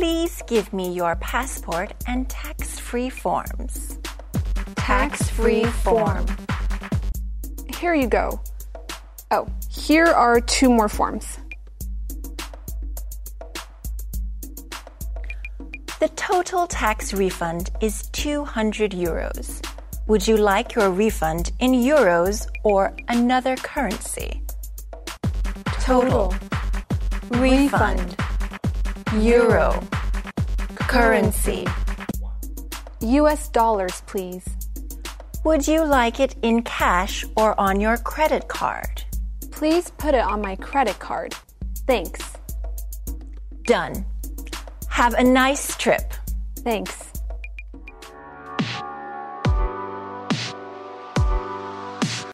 Please give me your passport and tax free forms. Tax free form. Here you go. Oh, here are two more forms. The total tax refund is 200 euros. Would you like your refund in euros or another currency? Total. Refund. Euro. Currency. US dollars, please. Would you like it in cash or on your credit card? Please put it on my credit card. Thanks. Done. Have a nice trip. Thanks.